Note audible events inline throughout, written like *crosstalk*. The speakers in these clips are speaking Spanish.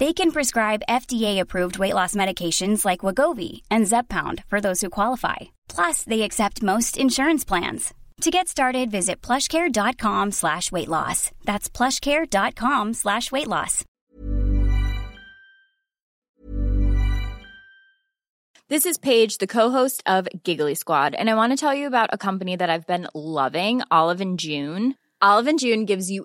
They can prescribe FDA-approved weight loss medications like Wagovi and Zepbound for those who qualify. Plus, they accept most insurance plans. To get started, visit plushcare.com slash weight loss. That's plushcare.com slash weight loss. This is Paige, the co-host of Giggly Squad, and I want to tell you about a company that I've been loving, Olive and June. Olive and June gives you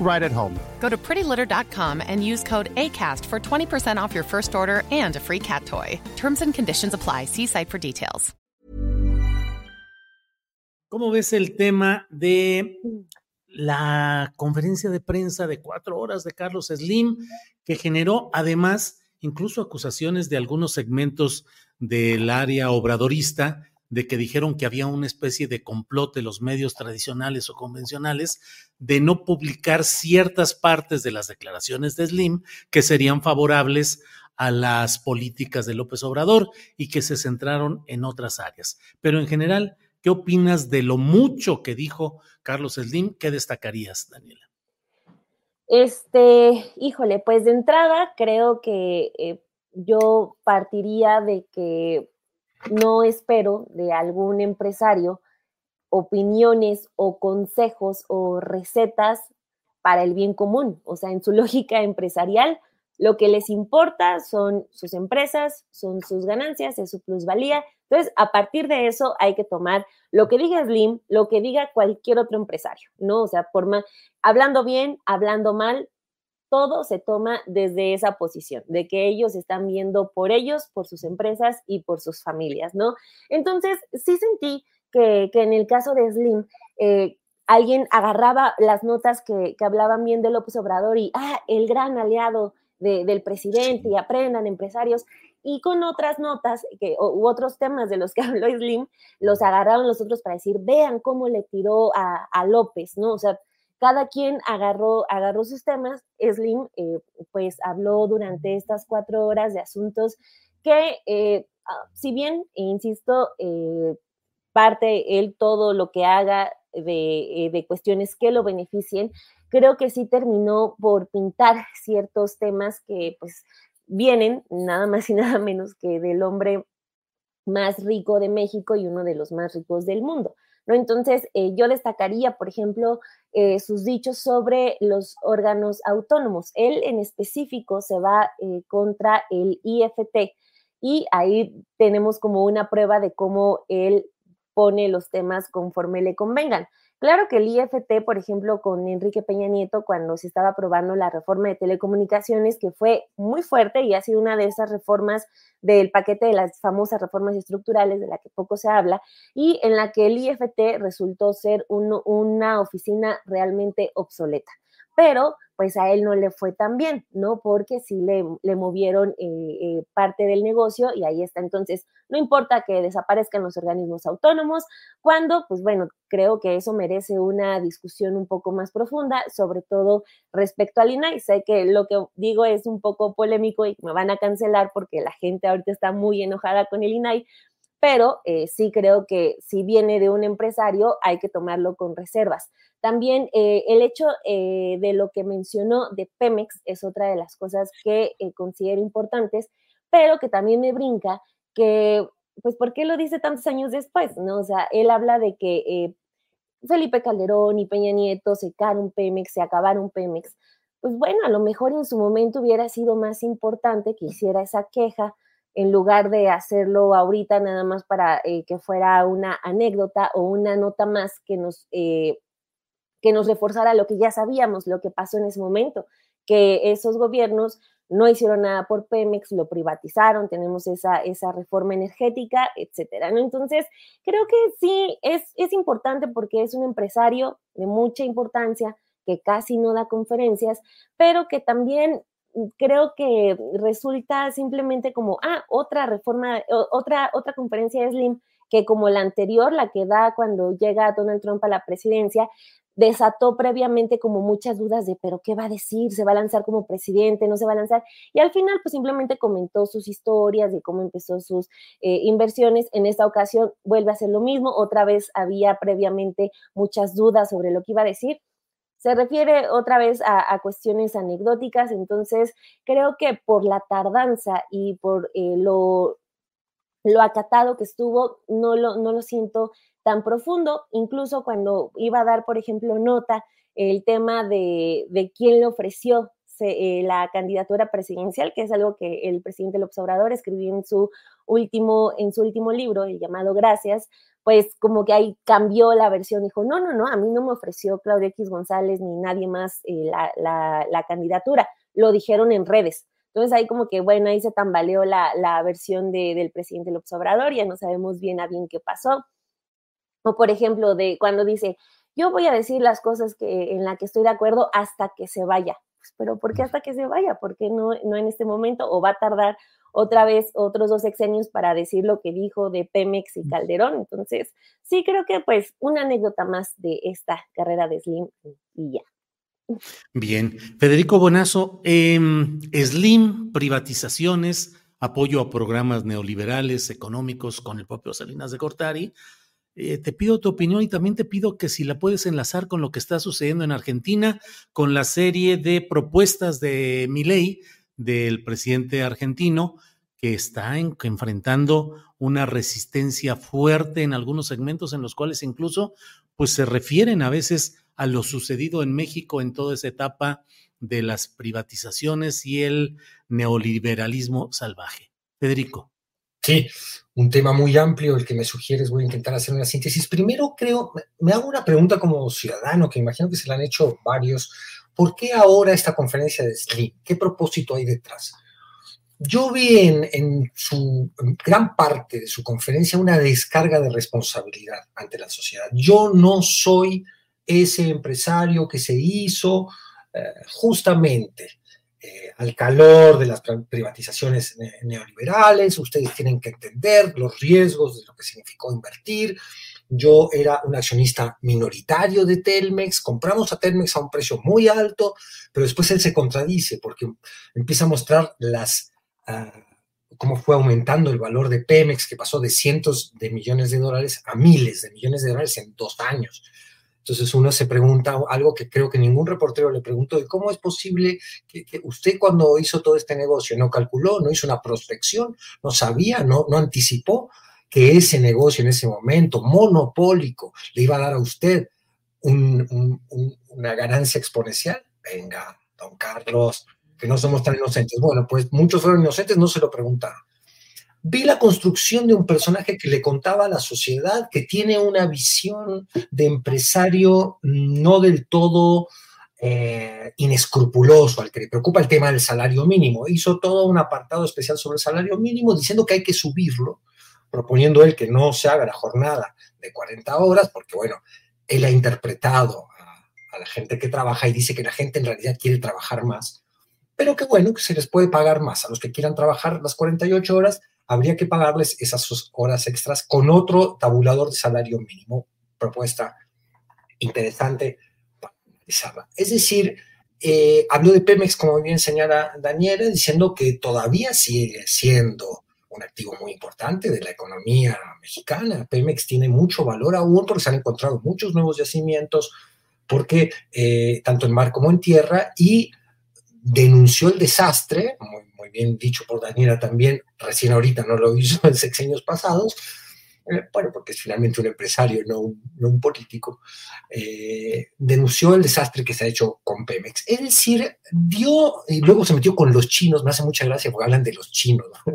right at home. Go to prettylitter.com and use code ACAST for 20% off your first order and a free cat toy. Terms and conditions apply. See site for details. ¿Cómo ves el tema de la conferencia de prensa de cuatro horas de Carlos Slim, que generó además incluso acusaciones de algunos segmentos del área obradorista de que dijeron que había una especie de complot de los medios tradicionales o convencionales de no publicar ciertas partes de las declaraciones de Slim que serían favorables a las políticas de López Obrador y que se centraron en otras áreas. Pero en general, ¿qué opinas de lo mucho que dijo Carlos Slim? ¿Qué destacarías, Daniela? Este, híjole, pues de entrada creo que eh, yo partiría de que no espero de algún empresario opiniones o consejos o recetas para el bien común. O sea, en su *laughs* lógica empresarial, lo que les importa son sus empresas, son sus ganancias, es su plusvalía. Entonces, a partir de eso hay que tomar lo que diga Slim, lo que diga cualquier otro empresario, ¿no? O sea, por más, hablando bien, hablando mal, todo se toma desde esa posición, de que ellos están viendo por ellos, por sus empresas y por sus familias, ¿no? Entonces, sí sentí que, en el caso de Slim, eh, alguien agarraba las notas que, hablaban bien de López Obrador y, ah, el gran aliado del presidente y aprendan empresarios, y con otras notas que, u otros temas de los que *laughs* habló Slim, los agarraron los otros para decir, vean cómo le tiró a, a López, ¿no? O sea, cada quien agarró, agarró sus temas. Slim, eh, pues, habló durante estas cuatro horas de asuntos que, eh, ah, si bien, insisto, eh, parte él todo lo que haga de, de, cuestiones que lo beneficien, creo que sí terminó por pintar ciertos temas que, pues, vienen nada más y nada menos que del hombre más rico de México y uno de los más ricos del mundo. Entonces, eh, yo destacaría, por ejemplo, eh, sus dichos sobre los órganos autónomos. Él en específico se va eh, contra el IFT y ahí tenemos como una prueba de cómo él pone los temas conforme le convengan. Claro que el IFT, por ejemplo, con Enrique Peña Nieto, cuando se estaba aprobando la reforma de telecomunicaciones, que fue muy fuerte y ha sido una de esas reformas del paquete de las famosas reformas estructurales de la que poco se habla, y en la que el IFT resultó ser una oficina realmente obsoleta. Pero pues a él no le fue tan bien, ¿no? Porque sí le, movieron eh, eh, parte del negocio y ahí está. Entonces, no importa que desaparezcan los organismos autónomos, cuando, pues bueno, creo que eso merece una discusión un poco más profunda, sobre todo respecto al INAI. Sé que lo que digo es un poco polémico y me van a cancelar porque la gente ahorita está muy enojada con el INAI, pero eh, sí creo que si viene de un empresario hay que tomarlo con reservas. También eh, el hecho eh, de lo que mencionó de Pemex es otra de las cosas que considero importantes, pero que también me brinca que, pues, ¿por qué lo dice tantos años después? ¿no? O sea, él habla de que Felipe Calderón y Peña Nieto secaron Pemex, se acabaron Pemex. Pues bueno, a lo mejor en su momento hubiera sido más importante que hiciera esa queja en lugar de hacerlo ahorita nada más para eh, que fuera una anécdota o una nota más que nos, eh, que nos reforzara lo que ya sabíamos, lo que pasó en ese momento, que esos gobiernos no hicieron nada por Pemex, lo privatizaron, tenemos esa, esa reforma energética, etcétera. ¿no? Entonces, creo que sí, es, es importante porque es un empresario de mucha importancia, que casi no da conferencias, pero que también creo que resulta simplemente como, ah, otra reforma, otra, otra conferencia de Slim, que como la anterior, la que da cuando llega Donald Trump a la presidencia, desató previamente como muchas dudas de, pero ¿qué va a decir? ¿Se va a lanzar como presidente? ¿No se va a lanzar? Y al final, pues simplemente comentó sus historias de cómo empezó sus eh, inversiones. En esta ocasión vuelve a hacer lo mismo. Otra vez había previamente muchas dudas sobre lo que iba a decir se refiere otra vez a, cuestiones anecdóticas, entonces creo que por la tardanza y por eh, lo, lo acatado que estuvo, no lo, no lo siento tan profundo, incluso cuando iba a dar, por ejemplo, nota el tema de, de quién le ofreció eh, la candidatura presidencial, que es algo que el presidente López Obrador escribió en su último, en su último libro, el llamado Gracias, pues como que ahí cambió la versión, dijo, no, no, no, a mí no me ofreció Claudia X González ni nadie más eh, la, candidatura, lo dijeron en redes. Entonces ahí como que, bueno, ahí se tambaleó la, la versión del presidente López Obrador, ya no sabemos bien a bien qué pasó. O por ejemplo, de cuando dice, yo voy a decir las cosas que, en las que estoy de acuerdo hasta que se vaya. Pues, pero ¿por qué hasta que se vaya? ¿Por qué no, no en este momento? ¿O va a tardar otra vez otros dos sexenios para decir lo que dijo de Pemex y Calderón. Entonces, sí creo que pues una anécdota más de esta carrera de Slim y ya. Bien, Federico Bonazo, em, Slim, privatizaciones, apoyo a programas neoliberales, económicos con el propio Salinas de Cortari. Eh, te pido tu opinión y también te pido que si la puedes enlazar con lo que está sucediendo en Argentina, con la serie de propuestas de Milei del presidente argentino que está enfrentando una resistencia fuerte en algunos segmentos en los cuales incluso pues se refieren a veces a lo sucedido en México en toda esa etapa de las privatizaciones y el neoliberalismo salvaje. Federico. Sí, un tema muy amplio el que me sugieres, voy a intentar hacer una síntesis. Primero creo, me hago una pregunta como ciudadano, que imagino que se la han hecho varios ¿por qué ahora esta conferencia de Slim? ¿Qué propósito hay detrás? Yo vi en, su gran parte de su conferencia una descarga de responsabilidad ante la sociedad. Yo no soy ese empresario que se hizo eh, justamente eh, al calor de las privatizaciones neoliberales. Ustedes tienen que entender los riesgos de lo que significó invertir yo era un accionista minoritario de Telmex, compramos a Telmex a un precio muy alto, pero después él se contradice porque empieza a mostrar las... Ah, cómo fue aumentando el valor de Pemex, que pasó de cientos de millones de dólares a miles de millones de dólares en dos años. Entonces uno se pregunta algo que creo que ningún reportero le preguntó, ¿cómo es posible que, usted cuando hizo todo este negocio no calculó, no hizo una prospección, no sabía, no, no anticipó? que ese negocio en ese momento monopólico le iba a dar a usted una ganancia exponencial. Venga, don Carlos, que no somos tan inocentes. Bueno, pues muchos fueron inocentes, no se lo preguntaron. Vi la construcción de un personaje que le contaba a la sociedad, que tiene una visión de empresario no del todo eh, inescrupuloso, al que le preocupa el tema del salario mínimo. Hizo todo un apartado especial sobre el salario mínimo diciendo que hay que subirlo, proponiendo él que no se haga la jornada de 40 horas, porque bueno, él ha interpretado a, a la gente que trabaja y dice que la gente en realidad quiere trabajar más, pero que bueno, que se les puede pagar más a los que quieran trabajar las 48 horas habría que pagarles esas horas extras con otro tabulador de salario mínimo. Propuesta interesante para analizarla. Es decir, eh, habló de Pemex, como bien señala Daniela, diciendo que todavía sigue siendo un activo muy importante de la economía mexicana. Pemex tiene mucho valor aún porque se han encontrado muchos nuevos yacimientos, porque eh, tanto en mar como en tierra, y denunció el desastre, muy bien dicho por Daniela también, recién ahorita no lo hizo en sexenios pasados, eh, bueno, porque es finalmente un empresario, no un, no un político, eh, denunció el desastre que se ha hecho con Pemex. Es decir, dio, y luego se metió con los chinos, me hace mucha gracia porque hablan de los chinos, ¿no?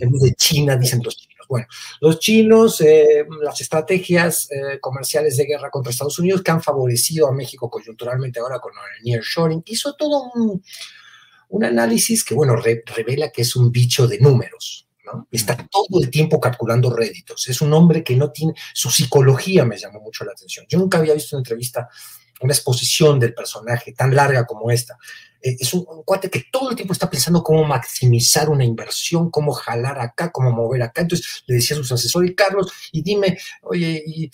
en vez de China dicen los chinos. Bueno, los chinos, eh, las estrategias eh, comerciales de guerra contra Estados Unidos que han favorecido a México coyunturalmente ahora con el nearshoring, hizo todo un, un análisis que, bueno, re revela que es un bicho de números, ¿no? Está todo el tiempo calculando réditos. Es un hombre que no tiene, su psicología me llamó mucho la atención. Yo nunca había visto una entrevista, una exposición del personaje tan larga como esta. Eh, es un, un, cuate que todo el tiempo está pensando cómo maximizar una inversión, cómo jalar acá, cómo mover acá. Entonces le decía a sus asesores, Carlos, y dime, oye, y,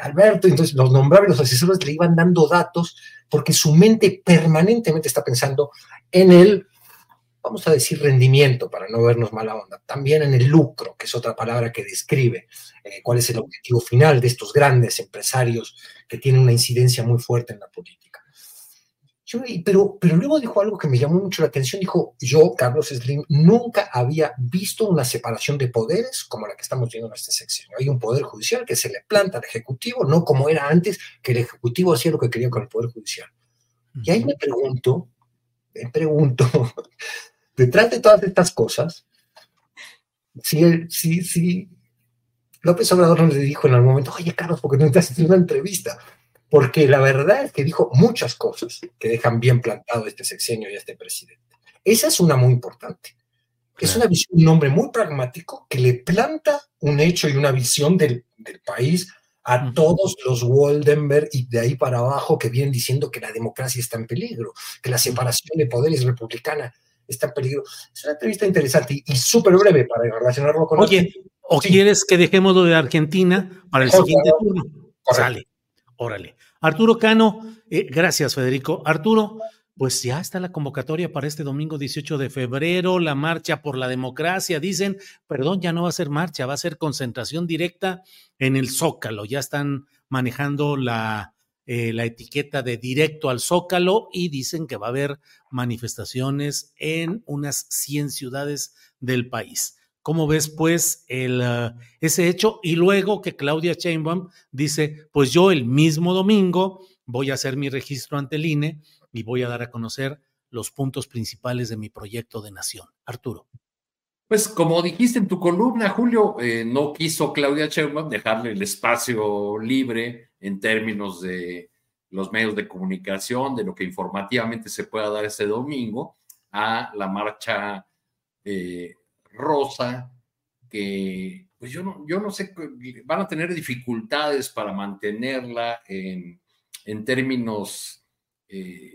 Alberto, entonces los nombraba y los asesores le iban dando datos porque su mente permanentemente está pensando en el, vamos a decir, rendimiento, para no vernos mala onda, también en el lucro, que es otra palabra que describe eh, cuál es el objetivo final de estos grandes empresarios que tienen una incidencia muy fuerte en la política. Yo, pero, pero luego dijo algo que me llamó mucho la atención, dijo, yo, Carlos Slim, nunca había visto una separación de poderes como la que estamos viendo en este sexenio. Hay un poder judicial que se le planta al Ejecutivo, no como era antes, que el Ejecutivo hacía lo que quería con el Poder Judicial. Y ahí me pregunto, me pregunto, *laughs* detrás de todas estas cosas, si, el, si, si López Obrador no le dijo en algún momento, oye Carlos, ¿por qué no te haces una entrevista? Porque la verdad es que dijo muchas cosas que dejan bien plantado este sexenio y a este presidente. Esa es una muy importante. Es una visión, un hombre muy pragmático que le planta un hecho y una visión del, del país a todos los Waldenberg y de ahí para abajo que vienen diciendo que la democracia está en peligro, que la separación de poderes republicana está en peligro. Es una entrevista interesante y, y súper breve para relacionarlo con... Oye. ¿o sí. quieres que dejemos lo de Argentina para el siguiente turno? Sale, órale. Arturo Cano, eh, gracias Federico. Arturo, pues ya está la convocatoria para este domingo 18 de febrero, la marcha por la democracia. Dicen, perdón, ya no va a ser marcha, va a ser concentración directa en el Zócalo. Ya están manejando la, eh, la etiqueta de directo al Zócalo y dicen que va a haber manifestaciones en unas 100 ciudades del país. ¿Cómo ves, pues, uh, ese hecho? Y luego que Claudia Sheinbaum dice, pues yo el mismo domingo voy a hacer mi registro ante el INE y voy a dar a conocer los puntos principales de mi proyecto de nación. Arturo. Pues como dijiste en tu columna, Julio, eh, no quiso Claudia Sheinbaum dejarle el espacio libre en términos de los medios de comunicación, de lo que informativamente se pueda dar este domingo, a la marcha eh, rosa, que pues yo no, yo no sé, van a tener dificultades para mantenerla en, en términos, eh,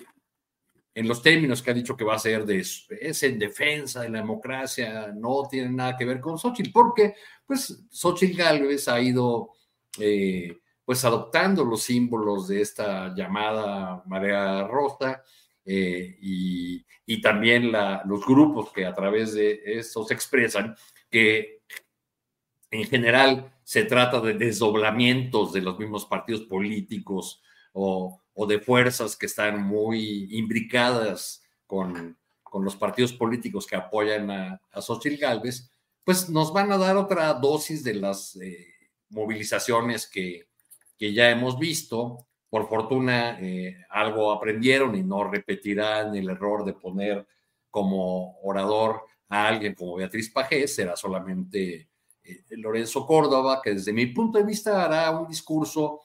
en los términos que ha dicho que va a ser de, es en defensa de la democracia, no tiene nada que ver con Xochitl, porque pues Xochitl Gálvez ha ido eh, pues adoptando los símbolos de esta llamada marea rosa, eh, y, también los grupos que a través de estos expresan que en general se trata de desdoblamientos de los mismos partidos políticos o, de fuerzas que están muy imbricadas con, los partidos políticos que apoyan a, a Xochitl Galvez, pues nos van a dar otra dosis de las eh, movilizaciones que ya hemos visto por fortuna eh, algo aprendieron y no repetirán el error de poner como orador a alguien como Beatriz Pajés, será solamente eh, Lorenzo Córdoba, que desde mi punto de vista hará un discurso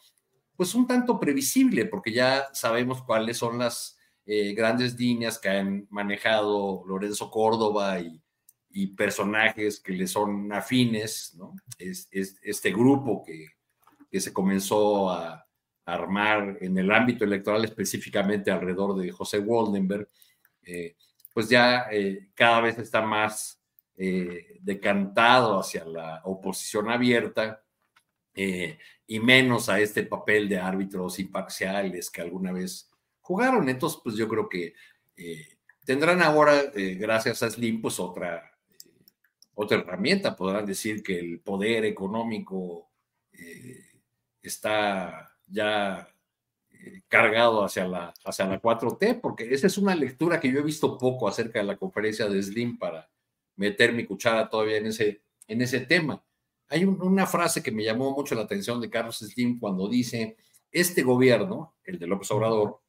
pues un tanto previsible, porque ya sabemos cuáles son las eh, grandes líneas que han manejado Lorenzo Córdoba y, personajes que le son afines, ¿no? Es, este grupo que, que se comenzó a, armar en el ámbito electoral, específicamente alrededor de José Waldenberg, eh, pues ya eh, cada vez está más eh, decantado hacia la oposición abierta y menos a este papel de árbitros imparciales que alguna vez jugaron. Entonces, pues yo creo que tendrán ahora, gracias a Slim, pues otra, otra herramienta. Podrán decir que el poder económico está ya eh, cargado hacia la, hacia la 4T, porque esa es una lectura que yo he visto poco acerca de la conferencia de Slim para meter mi cuchara todavía en ese, en ese tema. Hay una frase que me llamó mucho la atención de Carlos Slim cuando dice, este gobierno, el de López Obrador,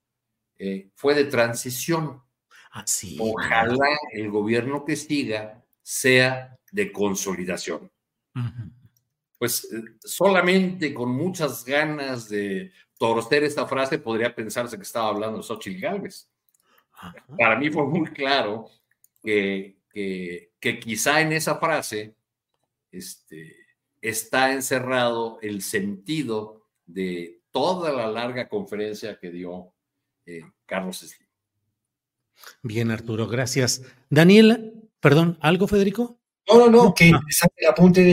eh, fue de transición. Así. Ah, Ojalá el gobierno que siga sea de consolidación pues eh, solamente con muchas ganas de torcer esta frase podría pensarse que estaba hablando de Xochitl Galvez. Para mí fue muy claro que, que, quizá en esa frase este, está encerrado el sentido de toda la larga conferencia que dio eh, Carlos Slim. Bien, Arturo, gracias. Daniela, perdón, ¿algo, Federico? No, no, no, que interesante el apunte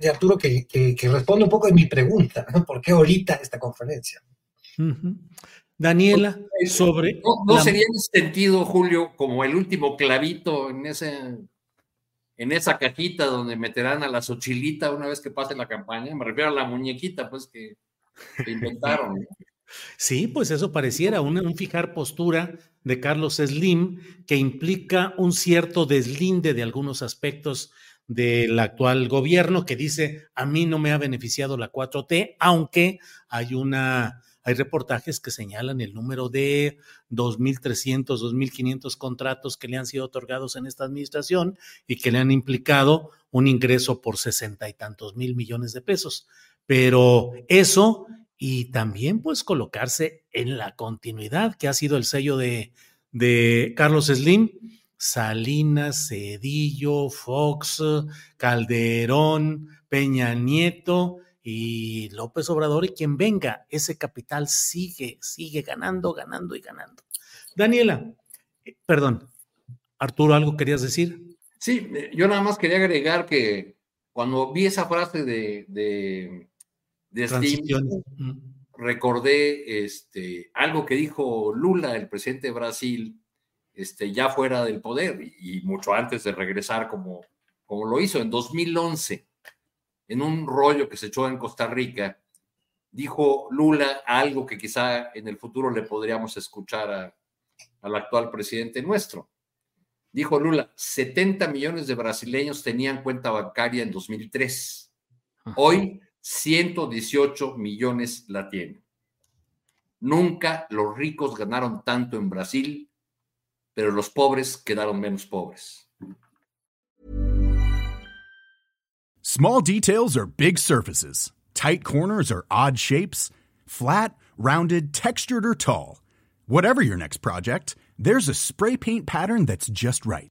de, Arturo que, que, responde un poco de mi pregunta, ¿por qué ahorita esta conferencia? Daniela, sobre... No, sería en ese sentido, Julio, como el último clavito en, ese, en esa cajita donde meterán a la Xochilita una vez que pase la campaña, me refiero a la muñequita, pues, que, inventaron. Sí, pues eso pareciera un, fijar postura de Carlos Slim que implica un cierto deslinde de algunos aspectos del actual gobierno que dice a mí no me ha beneficiado la 4T, aunque hay una hay reportajes que señalan el número de 2.300, 2.500 contratos que le han sido otorgados en esta administración y que le han implicado un ingreso por sesenta y tantos mil millones de pesos. Pero eso y también pues colocarse en la continuidad que ha sido el sello de, de Carlos Slim, Salinas, Cedillo, Fox, Calderón, Peña Nieto y López Obrador y quien venga, ese capital sigue, sigue ganando, ganando y ganando. Daniela, eh, perdón, Arturo, ¿algo querías decir? Sí, eh, yo nada más quería agregar que cuando vi esa frase de de Steam, recordé este, algo que dijo Lula, el presidente de Brasil, este, ya fuera del poder y, mucho antes de regresar como, como lo hizo en 2011, en un rollo que se echó en Costa Rica, dijo Lula algo que quizá en el futuro le podríamos escuchar al actual presidente nuestro. Dijo Lula, 70 millones de brasileños tenían cuenta bancaria en 2003. Hoy 118 millones la tiene. Nunca los ricos ganaron tanto en Brasil, pero los pobres quedaron menos pobres. Small details are big surfaces. Tight corners are odd shapes. Flat, rounded, textured, or tall. Whatever your next project, there's a spray paint pattern that's just right.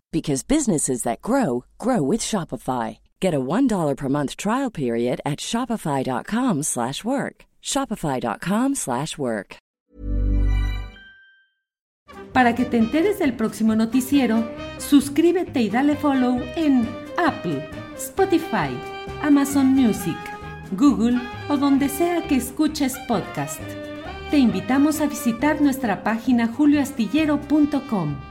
because businesses that grow grow with Shopify. Get a $1 per month trial period at shopify.com/work. shopify.com/work. Para que te enteres del próximo noticiero, suscríbete y dale follow en Apple, Spotify, Amazon Music, Google o donde sea que escuches podcast. Te invitamos a visitar nuestra página julioastillero.com.